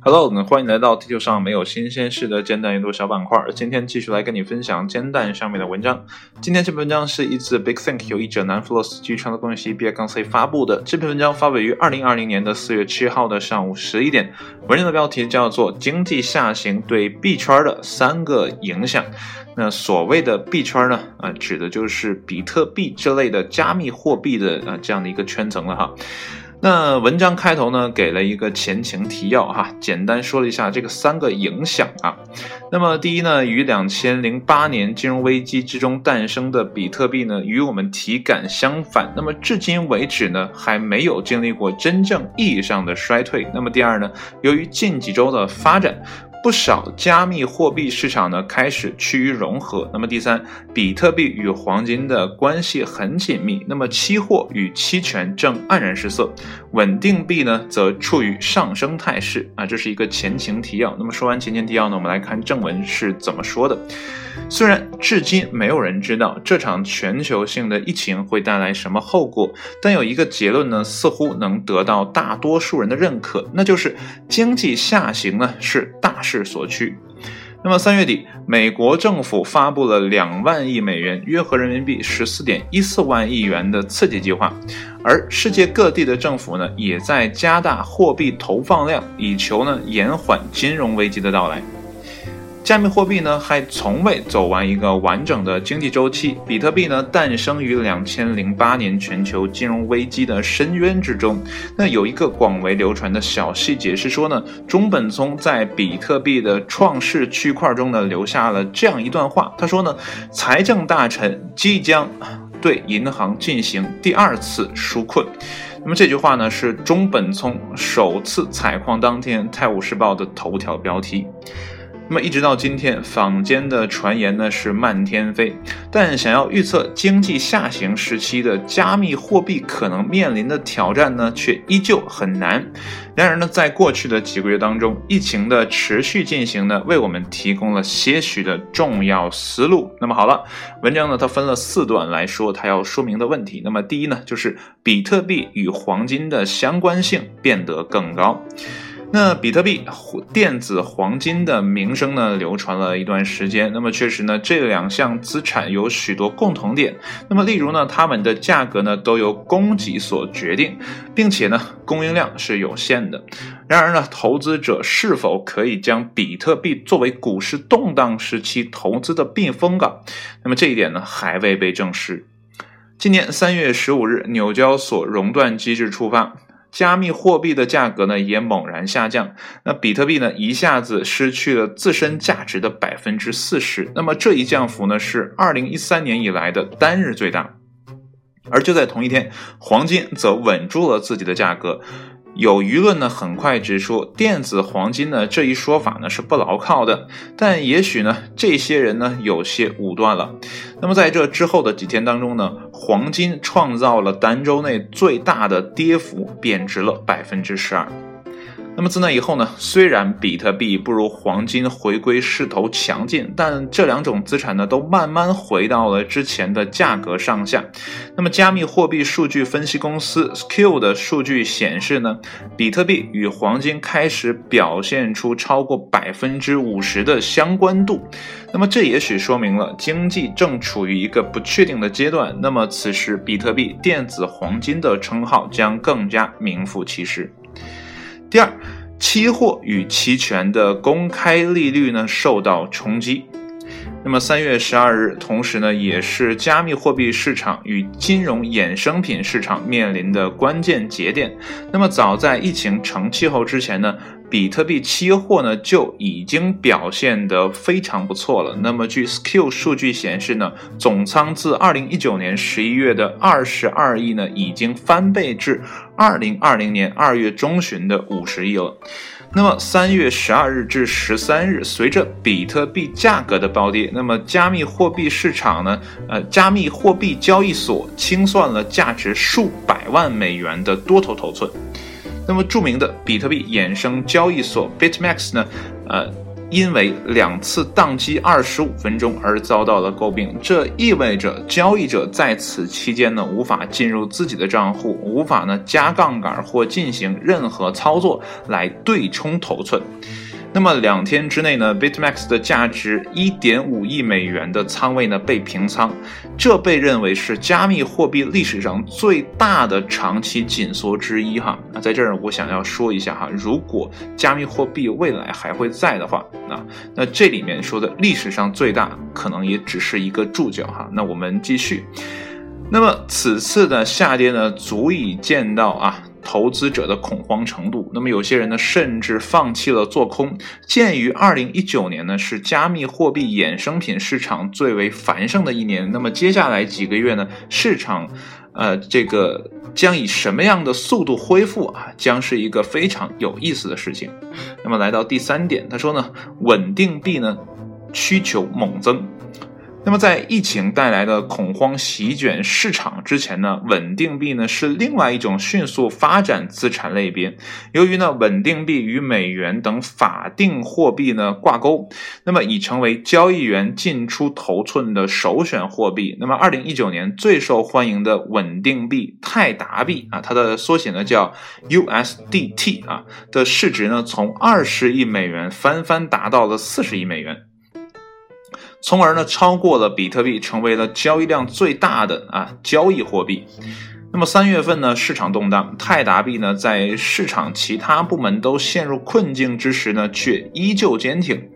Hello，那欢迎来到地球上没有新鲜事的煎蛋阅读小板块。今天继续来跟你分享煎蛋上面的文章。今天这篇文章是一自 Big Think 有意者南弗洛斯基传的公系 B 杠 C 发布的。这篇文章发表于二零二零年的四月七号的上午十一点。文章的标题叫做《经济下行对币圈的三个影响》。那所谓的币圈呢，啊，指的就是比特币这类的加密货币的啊这样的一个圈层了哈。那文章开头呢，给了一个前情提要哈，简单说了一下这个三个影响啊。那么第一呢，于两千零八年金融危机之中诞生的比特币呢，与我们体感相反。那么至今为止呢，还没有经历过真正意义上的衰退。那么第二呢，由于近几周的发展。不少加密货币市场呢开始趋于融合。那么第三，比特币与黄金的关系很紧密。那么期货与期权正黯然失色，稳定币呢则处于上升态势啊。这是一个前情提要。那么说完前情提要呢，我们来看正文是怎么说的。虽然至今没有人知道这场全球性的疫情会带来什么后果，但有一个结论呢似乎能得到大多数人的认可，那就是经济下行呢是大。势所趋。那么三月底，美国政府发布了两万亿美元（约合人民币十四点一四万亿元）的刺激计划，而世界各地的政府呢，也在加大货币投放量，以求呢延缓金融危机的到来。加密货币呢，还从未走完一个完整的经济周期。比特币呢，诞生于两千零八年全球金融危机的深渊之中。那有一个广为流传的小细节是说呢，中本聪在比特币的创世区块中呢，留下了这样一段话。他说呢，财政大臣即将对银行进行第二次纾困。那么这句话呢，是中本聪首次采矿当天《泰晤士报》的头条标题。那么一直到今天，坊间的传言呢是漫天飞，但想要预测经济下行时期的加密货币可能面临的挑战呢，却依旧很难。然而呢，在过去的几个月当中，疫情的持续进行呢，为我们提供了些许的重要思路。那么好了，文章呢它分了四段来说它要说明的问题。那么第一呢，就是比特币与黄金的相关性变得更高。那比特币、电子黄金的名声呢，流传了一段时间。那么确实呢，这两项资产有许多共同点。那么例如呢，它们的价格呢都由供给所决定，并且呢，供应量是有限的。然而呢，投资者是否可以将比特币作为股市动荡时期投资的避风港？那么这一点呢，还未被证实。今年三月十五日，纽交所熔断机制触发。加密货币的价格呢也猛然下降，那比特币呢一下子失去了自身价值的百分之四十，那么这一降幅呢是二零一三年以来的单日最大。而就在同一天，黄金则稳住了自己的价格。有舆论呢，很快指出电子黄金呢这一说法呢是不牢靠的，但也许呢这些人呢有些武断了。那么在这之后的几天当中呢，黄金创造了单周内最大的跌幅，贬值了百分之十二。那么自那以后呢，虽然比特币不如黄金回归势头强劲，但这两种资产呢都慢慢回到了之前的价格上下。那么加密货币数据分析公司 Skill 的数据显示呢，比特币与黄金开始表现出超过百分之五十的相关度。那么这也许说明了经济正处于一个不确定的阶段。那么此时比特币电子黄金的称号将更加名副其实。第二，期货与期权的公开利率呢受到冲击。那么三月十二日，同时呢也是加密货币市场与金融衍生品市场面临的关键节点。那么早在疫情成气候之前呢。比特币期货呢就已经表现得非常不错了。那么据 Skill 数据显示呢，总仓自二零一九年十一月的二十二亿呢，已经翻倍至二零二零年二月中旬的五十亿了。那么三月十二日至十三日，随着比特币价格的暴跌，那么加密货币市场呢，呃，加密货币交易所清算了价值数百万美元的多头头寸。那么著名的比特币衍生交易所 BitMax 呢，呃，因为两次宕机二十五分钟而遭到了诟病，这意味着交易者在此期间呢无法进入自己的账户，无法呢加杠杆或进行任何操作来对冲头寸。那么两天之内呢，BitMax 的价值一点五亿美元的仓位呢被平仓，这被认为是加密货币历史上最大的长期紧缩之一哈。那在这儿我想要说一下哈，如果加密货币未来还会在的话，那那这里面说的历史上最大可能也只是一个注脚哈。那我们继续，那么此次的下跌呢，足以见到啊。投资者的恐慌程度，那么有些人呢，甚至放弃了做空。鉴于二零一九年呢是加密货币衍生品市场最为繁盛的一年，那么接下来几个月呢，市场，呃，这个将以什么样的速度恢复啊，将是一个非常有意思的事情。那么来到第三点，他说呢，稳定币呢需求猛增。那么，在疫情带来的恐慌席卷市场之前呢，稳定币呢是另外一种迅速发展资产类别。由于呢，稳定币与美元等法定货币呢挂钩，那么已成为交易员进出头寸的首选货币。那么，二零一九年最受欢迎的稳定币泰达币啊，它的缩写呢叫 USDT 啊，的市值呢从二十亿美元翻番达到了四十亿美元。从而呢，超过了比特币，成为了交易量最大的啊交易货币。那么三月份呢，市场动荡，泰达币呢在市场其他部门都陷入困境之时呢，却依旧坚挺。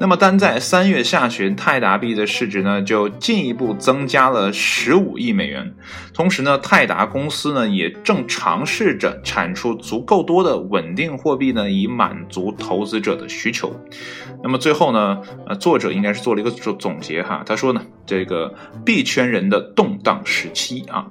那么单在三月下旬，泰达币的市值呢就进一步增加了十五亿美元。同时呢，泰达公司呢也正尝试着产出足够多的稳定货币呢，以满足投资者的需求。那么最后呢，呃，作者应该是做了一个总总结哈，他说呢，这个币圈人的动荡时期啊。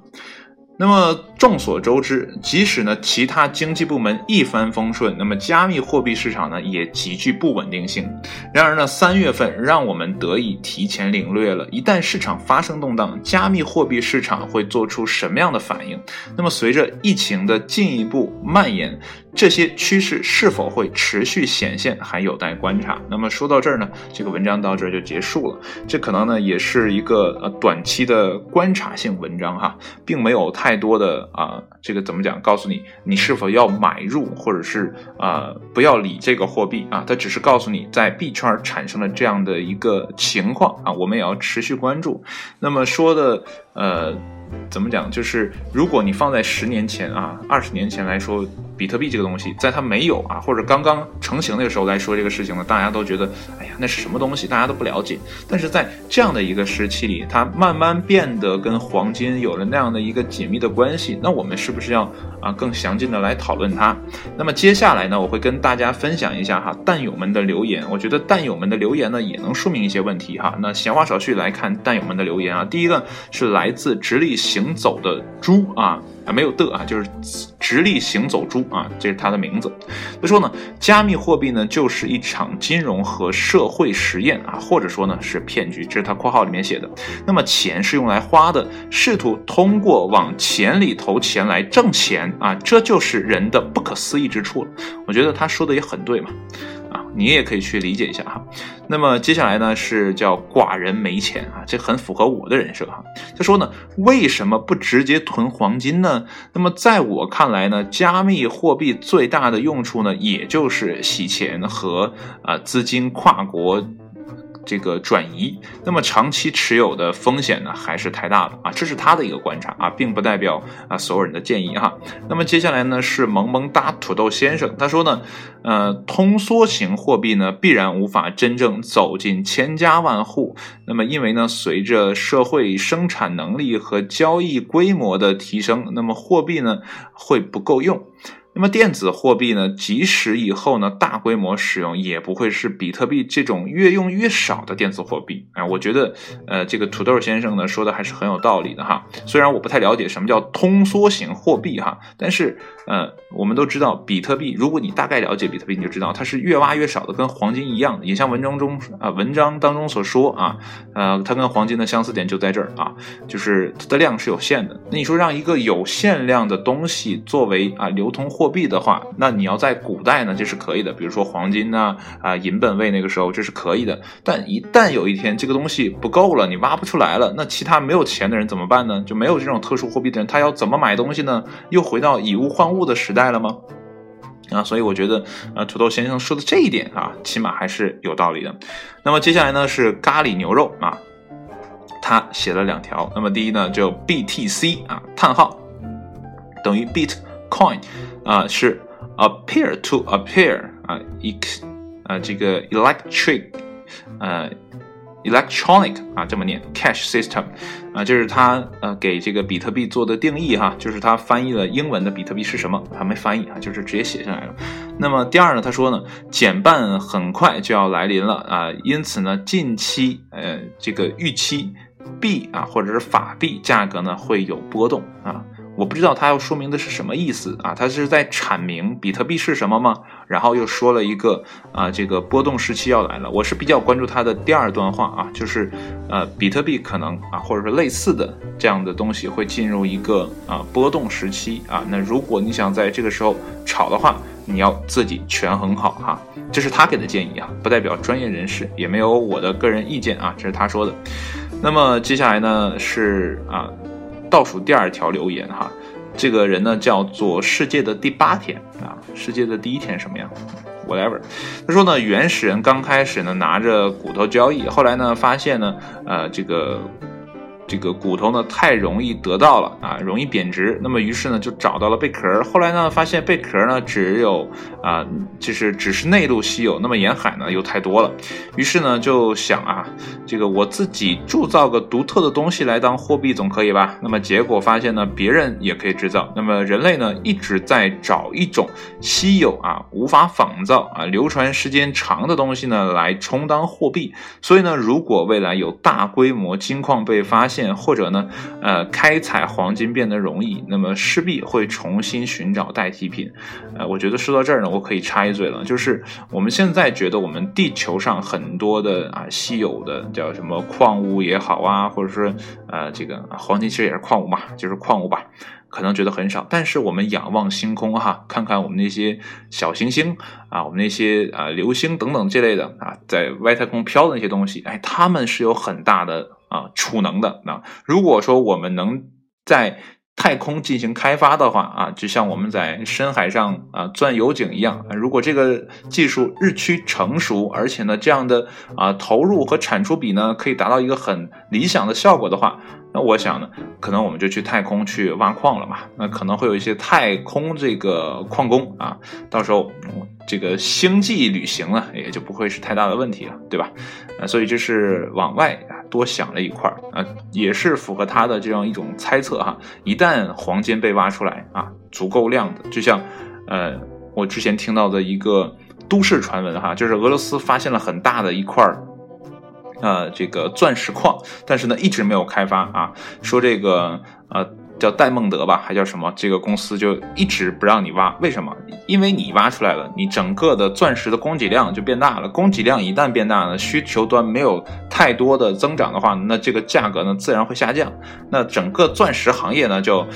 那么众所周知，即使呢其他经济部门一帆风顺，那么加密货币市场呢也极具不稳定性。然而呢，三月份让我们得以提前领略了，一旦市场发生动荡，加密货币市场会做出什么样的反应。那么随着疫情的进一步蔓延。这些趋势是否会持续显现，还有待观察。那么说到这儿呢，这个文章到这儿就结束了。这可能呢也是一个呃短期的观察性文章哈，并没有太太多的啊这个怎么讲，告诉你你是否要买入，或者是啊不要理这个货币啊。它只是告诉你在币圈产生了这样的一个情况啊，我们也要持续关注。那么说的呃。怎么讲？就是如果你放在十年前啊、二十年前来说，比特币这个东西，在它没有啊或者刚刚成型那个时候来说这个事情呢，大家都觉得，哎呀，那是什么东西？大家都不了解。但是在这样的一个时期里，它慢慢变得跟黄金有了那样的一个紧密的关系。那我们是不是要啊更详尽的来讨论它？那么接下来呢，我会跟大家分享一下哈弹友们的留言。我觉得弹友们的留言呢，也能说明一些问题哈。那闲话少叙，来看弹友们的留言啊。第一个是来自直立。行走的猪啊啊，没有的啊，就是直立行走猪啊，这是它的名字。他说呢，加密货币呢就是一场金融和社会实验啊，或者说呢是骗局，这是他括号里面写的。那么钱是用来花的，试图通过往钱里投钱来挣钱啊，这就是人的不可思议之处了。我觉得他说的也很对嘛。你也可以去理解一下哈。那么接下来呢是叫寡人没钱啊，这很符合我的人设哈。他说呢，为什么不直接囤黄金呢？那么在我看来呢，加密货币最大的用处呢，也就是洗钱和啊资金跨国。这个转移，那么长期持有的风险呢，还是太大了啊！这是他的一个观察啊，并不代表啊所有人的建议哈。那么接下来呢，是萌萌哒土豆先生，他说呢，呃，通缩型货币呢，必然无法真正走进千家万户。那么因为呢，随着社会生产能力和交易规模的提升，那么货币呢会不够用。那么电子货币呢，即使以后呢大规模使用，也不会是比特币这种越用越少的电子货币啊。我觉得，呃，这个土豆先生呢说的还是很有道理的哈。虽然我不太了解什么叫通缩型货币哈，但是，呃，我们都知道比特币，如果你大概了解比特币，你就知道它是越挖越少的，跟黄金一样的。也像文章中啊文章当中所说啊，呃，它跟黄金的相似点就在这儿啊，就是它的量是有限的。那你说让一个有限量的东西作为啊流通货，货币的话，那你要在古代呢，这是可以的，比如说黄金呐，啊银本位那个时候这是可以的。但一旦有一天这个东西不够了，你挖不出来了，那其他没有钱的人怎么办呢？就没有这种特殊货币的人，他要怎么买东西呢？又回到以物换物的时代了吗？啊，所以我觉得，呃，土豆先生说的这一点啊，起码还是有道理的。那么接下来呢是咖喱牛肉啊，他写了两条。那么第一呢就 BTC 啊，叹号等于 Bitcoin 啊，是 appear to appear 啊，e 啊这个 electric 呃。Electronic 啊，这么念，Cash System 啊，这是他呃给这个比特币做的定义哈，就是他翻译了英文的比特币是什么，他没翻译啊，就是直接写下来了。那么第二呢，他说呢，减半很快就要来临了啊，因此呢，近期呃这个预期币啊或者是法币价格呢会有波动啊。我不知道他要说明的是什么意思啊？他是在阐明比特币是什么吗？然后又说了一个啊，这个波动时期要来了。我是比较关注他的第二段话啊，就是呃，比特币可能啊，或者说类似的这样的东西会进入一个啊波动时期啊。那如果你想在这个时候炒的话，你要自己权衡好哈。这是他给的建议啊，不代表专业人士，也没有我的个人意见啊，这是他说的。那么接下来呢是啊。倒数第二条留言哈，这个人呢叫做世界的第八天啊，世界的第一天什么样？whatever。他说呢，原始人刚开始呢拿着骨头交易，后来呢发现呢，呃，这个。这个骨头呢太容易得到了啊，容易贬值。那么于是呢就找到了贝壳。后来呢发现贝壳呢只有啊，就是只是内陆稀有，那么沿海呢又太多了。于是呢就想啊，这个我自己铸造个独特的东西来当货币总可以吧？那么结果发现呢别人也可以制造。那么人类呢一直在找一种稀有啊无法仿造啊流传时间长的东西呢来充当货币。所以呢如果未来有大规模金矿被发现或者呢，呃，开采黄金变得容易，那么势必会重新寻找代替品。呃，我觉得说到这儿呢，我可以插一嘴了，就是我们现在觉得我们地球上很多的啊稀有的叫什么矿物也好啊，或者说呃这个黄金其实也是矿物嘛，就是矿物吧，可能觉得很少。但是我们仰望星空哈，看看我们那些小行星啊，我们那些啊流星等等这类的啊，在外太空飘的那些东西，哎，它们是有很大的。啊，储能的那如果说我们能在太空进行开发的话啊，就像我们在深海上啊钻油井一样，如果这个技术日趋成熟，而且呢这样的啊投入和产出比呢可以达到一个很理想的效果的话。那我想呢，可能我们就去太空去挖矿了嘛。那可能会有一些太空这个矿工啊，到时候这个星际旅行呢，也就不会是太大的问题了，对吧？啊，所以这是往外多想了一块儿啊，也是符合他的这样一种猜测哈。一旦黄金被挖出来啊，足够量的，就像呃我之前听到的一个都市传闻哈，就是俄罗斯发现了很大的一块儿。呃，这个钻石矿，但是呢，一直没有开发啊。说这个呃叫戴蒙德吧，还叫什么？这个公司就一直不让你挖，为什么？因为你挖出来了，你整个的钻石的供给量就变大了。供给量一旦变大呢，需求端没有太多的增长的话，那这个价格呢自然会下降。那整个钻石行业呢就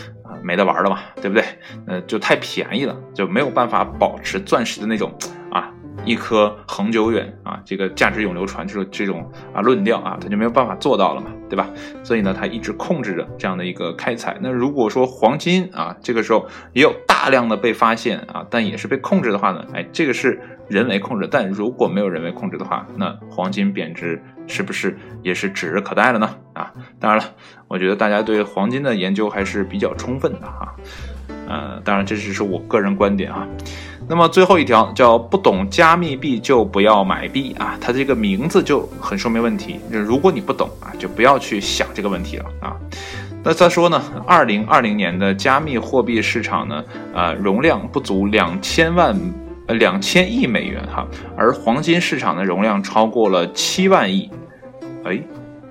没得玩了嘛，对不对？呃，就太便宜了，就没有办法保持钻石的那种。一颗恒久远啊，这个价值永流传，就是这种啊论调啊，他就没有办法做到了嘛，对吧？所以呢，他一直控制着这样的一个开采。那如果说黄金啊，这个时候也有大量的被发现啊，但也是被控制的话呢，哎，这个是人为控制。但如果没有人为控制的话，那黄金贬值是不是也是指日可待了呢？啊，当然了，我觉得大家对黄金的研究还是比较充分的哈。呃，当然这只是我个人观点啊。那么最后一条叫不懂加密币就不要买币啊，它这个名字就很说明问题。如果你不懂啊，就不要去想这个问题了啊。那再说呢，二零二零年的加密货币市场呢，呃，容量不足两千万呃两千亿美元哈，而黄金市场的容量超过了七万亿。哎，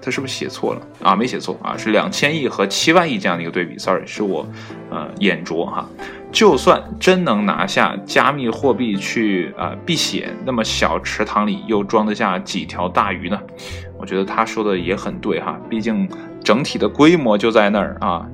他是不是写错了啊？没写错啊，是两千亿和七万亿这样的一个对比。Sorry，是我呃眼拙哈。就算真能拿下加密货币去啊避险，那么小池塘里又装得下几条大鱼呢？我觉得他说的也很对哈，毕竟整体的规模就在那儿啊。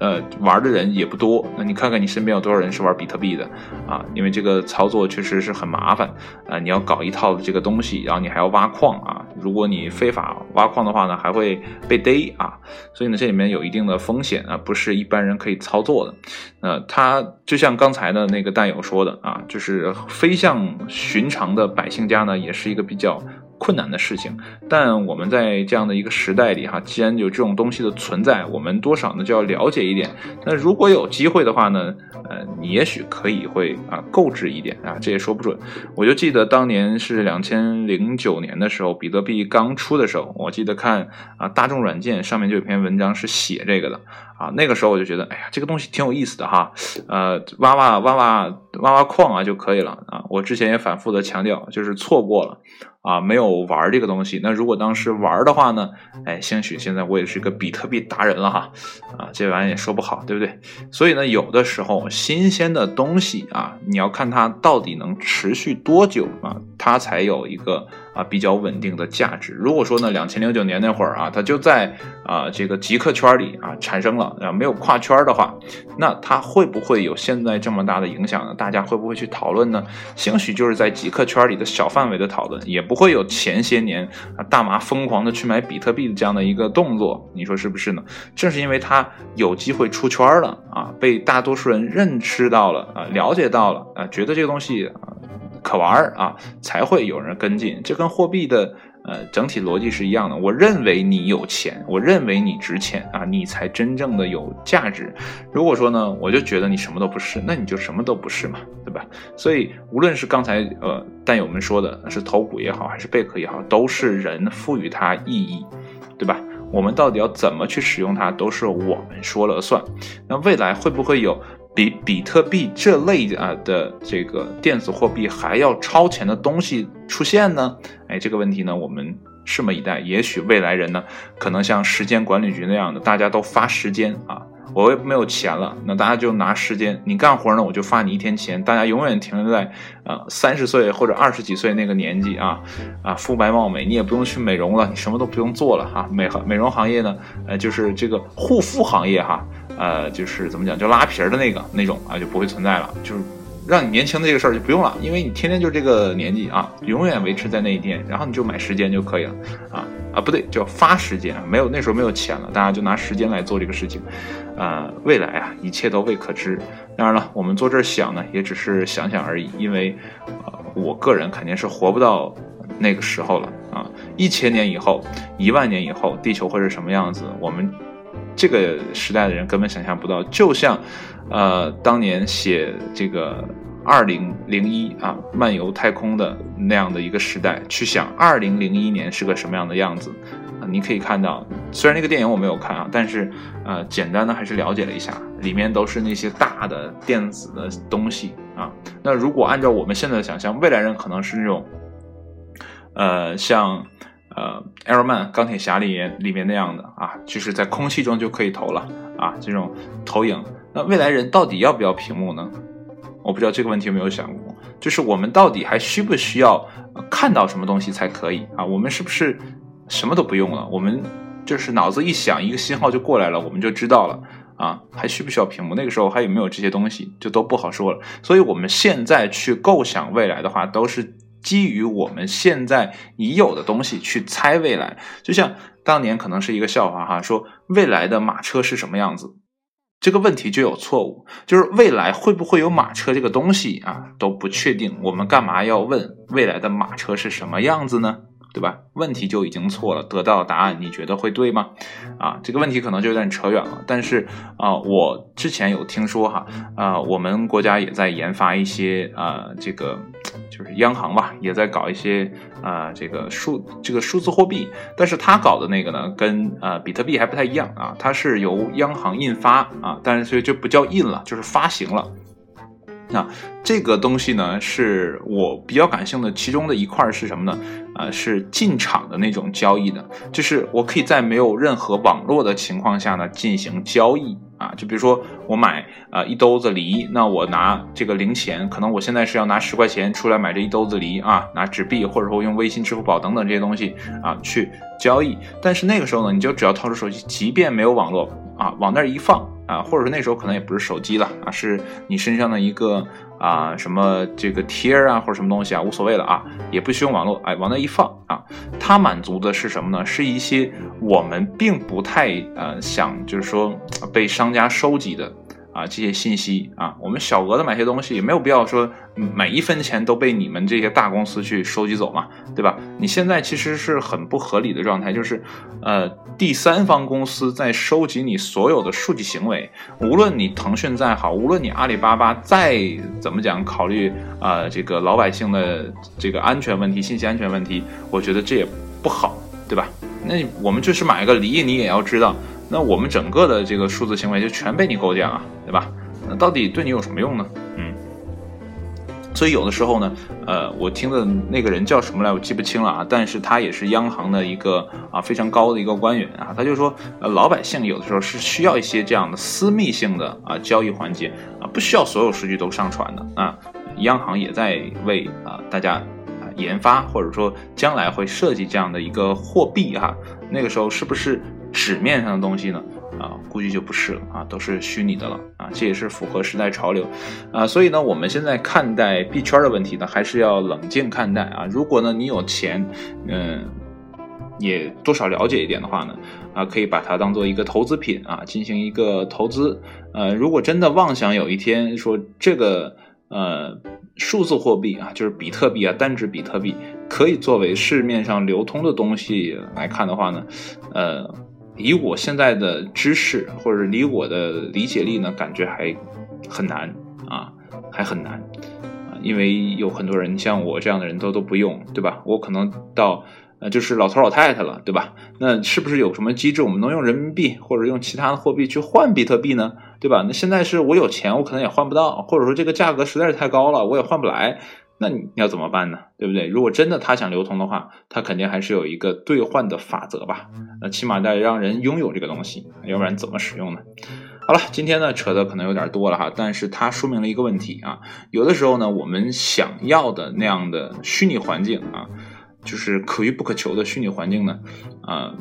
呃，玩的人也不多。那你看看你身边有多少人是玩比特币的啊？因为这个操作确实是很麻烦啊，你要搞一套这个东西，然后你还要挖矿啊。如果你非法挖矿的话呢，还会被逮啊。所以呢，这里面有一定的风险啊，不是一般人可以操作的。呃，它就像刚才的那个弹友说的啊，就是飞向寻常的百姓家呢，也是一个比较。困难的事情，但我们在这样的一个时代里，哈，既然有这种东西的存在，我们多少呢就要了解一点。那如果有机会的话呢，呃，你也许可以会啊购置一点啊，这也说不准。我就记得当年是两千零九年的时候，比特币刚出的时候，我记得看啊大众软件上面就有篇文章是写这个的啊，那个时候我就觉得，哎呀，这个东西挺有意思的哈，呃，挖挖挖挖挖挖矿啊就可以了啊。我之前也反复的强调，就是错过了。啊，没有玩这个东西。那如果当时玩的话呢？哎，兴许现在我也是个比特币达人了哈。啊，这玩意也说不好，对不对？所以呢，有的时候新鲜的东西啊，你要看它到底能持续多久啊，它才有一个。啊，比较稳定的价值。如果说呢，两千零九年那会儿啊，它就在啊这个极客圈里啊产生了，啊没有跨圈的话，那它会不会有现在这么大的影响呢？大家会不会去讨论呢？兴许就是在极客圈里的小范围的讨论，也不会有前些年啊大麻疯狂的去买比特币的这样的一个动作。你说是不是呢？正是因为它有机会出圈了啊，被大多数人认知到了啊，了解到了啊，觉得这个东西啊。可玩儿啊，才会有人跟进。这跟货币的呃整体逻辑是一样的。我认为你有钱，我认为你值钱啊，你才真正的有价值。如果说呢，我就觉得你什么都不是，那你就什么都不是嘛，对吧？所以无论是刚才呃蛋友们说的是头骨也好，还是贝壳也好，都是人赋予它意义，对吧？我们到底要怎么去使用它，都是我们说了算。那未来会不会有？比比特币这类啊的这个电子货币还要超前的东西出现呢？哎，这个问题呢，我们拭目以待。也许未来人呢，可能像时间管理局那样的，大家都发时间啊。我没有钱了，那大家就拿时间。你干活呢，我就发你一天钱。大家永远停留在呃三十岁或者二十几岁那个年纪啊啊，肤白貌美，你也不用去美容了，你什么都不用做了哈。美美容行业呢，呃，就是这个护肤行业哈。呃，就是怎么讲，就拉皮儿的那个那种啊，就不会存在了。就是让你年轻的这个事儿就不用了，因为你天天就这个年纪啊，永远维持在那一天，然后你就买时间就可以了啊啊，不对，叫发时间，没有那时候没有钱了，大家就拿时间来做这个事情。呃，未来啊，一切都未可知。当然了，我们坐这儿想呢，也只是想想而已，因为呃，我个人肯定是活不到那个时候了啊。一千年以后，一万年以后，地球会是什么样子？我们。这个时代的人根本想象不到，就像，呃，当年写这个二零零一啊漫游太空的那样的一个时代，去想二零零一年是个什么样的样子啊？你可以看到，虽然那个电影我没有看啊，但是呃，简单的还是了解了一下，里面都是那些大的电子的东西啊。那如果按照我们现在的想象，未来人可能是那种，呃，像。呃，Air Man 钢铁侠里面里面那样的啊，就是在空气中就可以投了啊，这种投影。那未来人到底要不要屏幕呢？我不知道这个问题有没有想过，就是我们到底还需不需要看到什么东西才可以啊？我们是不是什么都不用了？我们就是脑子一想，一个信号就过来了，我们就知道了啊？还需不需要屏幕？那个时候还有没有这些东西，就都不好说了。所以我们现在去构想未来的话，都是。基于我们现在已有的东西去猜未来，就像当年可能是一个笑话哈，说未来的马车是什么样子，这个问题就有错误，就是未来会不会有马车这个东西啊都不确定，我们干嘛要问未来的马车是什么样子呢？对吧？问题就已经错了，得到答案你觉得会对吗？啊，这个问题可能就有点扯远了。但是啊，我之前有听说哈，啊，我们国家也在研发一些啊，这个就是央行吧，也在搞一些啊，这个数这个数字货币。但是他搞的那个呢，跟呃比特币还不太一样啊，它是由央行印发啊，但是所以就不叫印了，就是发行了。那这个东西呢，是我比较感兴趣的，其中的一块是什么呢？呃，是进场的那种交易的，就是我可以在没有任何网络的情况下呢进行交易啊，就比如说我买啊一兜子梨，那我拿这个零钱，可能我现在是要拿十块钱出来买这一兜子梨啊，拿纸币或者说用微信、支付宝等等这些东西啊去交易。但是那个时候呢，你就只要掏出手机，即便没有网络啊，往那儿一放啊，或者说那时候可能也不是手机了啊，是你身上的一个啊什么这个贴啊或者什么东西啊，无所谓的啊，也不需用网络，哎，往那一放啊，它满足的是什么呢？是一些我们并不太呃想就是说被商家收集的。啊，这些信息啊，我们小额的买些东西也没有必要说每一分钱都被你们这些大公司去收集走嘛，对吧？你现在其实是很不合理的状态，就是呃，第三方公司在收集你所有的数据行为，无论你腾讯再好，无论你阿里巴巴再怎么讲考虑啊这个老百姓的这个安全问题、信息安全问题，我觉得这也不好，对吧？那我们就是买个梨，你也要知道。那我们整个的这个数字行为就全被你构建了，对吧？那到底对你有什么用呢？嗯，所以有的时候呢，呃，我听的那个人叫什么来，我记不清了啊。但是他也是央行的一个啊非常高的一个官员啊，他就说，呃，老百姓有的时候是需要一些这样的私密性的啊交易环节啊，不需要所有数据都上传的啊。央行也在为啊大家啊研发，或者说将来会设计这样的一个货币哈。那个时候是不是？纸面上的东西呢，啊，估计就不是了啊，都是虚拟的了啊，这也是符合时代潮流，啊，所以呢，我们现在看待币圈的问题呢，还是要冷静看待啊。如果呢你有钱，嗯，也多少了解一点的话呢，啊，可以把它当做一个投资品啊，进行一个投资。呃，如果真的妄想有一天说这个呃数字货币啊，就是比特币啊，单指比特币可以作为市面上流通的东西来看的话呢，呃。以我现在的知识，或者离我的理解力呢，感觉还很难啊，还很难啊，因为有很多人像我这样的人都都不用，对吧？我可能到呃就是老头老太太了，对吧？那是不是有什么机制，我们能用人民币或者用其他的货币去换比特币呢？对吧？那现在是我有钱，我可能也换不到，或者说这个价格实在是太高了，我也换不来。那你要怎么办呢？对不对？如果真的他想流通的话，他肯定还是有一个兑换的法则吧？那起码得让人拥有这个东西，要不然怎么使用呢？好了，今天呢扯的可能有点多了哈，但是它说明了一个问题啊，有的时候呢，我们想要的那样的虚拟环境啊，就是可遇不可求的虚拟环境呢，啊，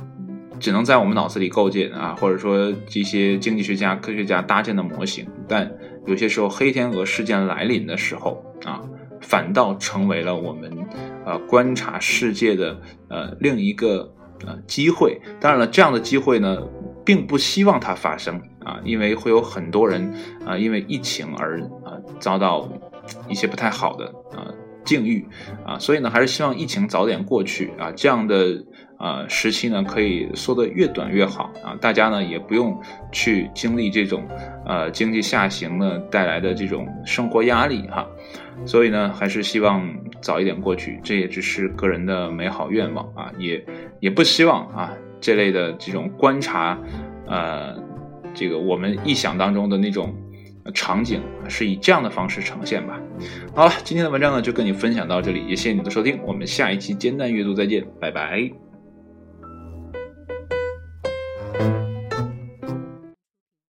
只能在我们脑子里构建啊，或者说这些经济学家、科学家搭建的模型，但有些时候黑天鹅事件来临的时候啊。反倒成为了我们，呃，观察世界的呃另一个呃机会。当然了，这样的机会呢，并不希望它发生啊，因为会有很多人啊，因为疫情而啊遭到一些不太好的啊境遇啊，所以呢，还是希望疫情早点过去啊，这样的啊时期呢，可以缩得越短越好啊，大家呢也不用去经历这种呃经济下行呢带来的这种生活压力哈。所以呢，还是希望早一点过去，这也只是个人的美好愿望啊，也也不希望啊这类的这种观察，呃，这个我们臆想当中的那种场景是以这样的方式呈现吧。好了，今天的文章呢就跟你分享到这里，也谢谢你的收听，我们下一期煎蛋阅读再见，拜拜。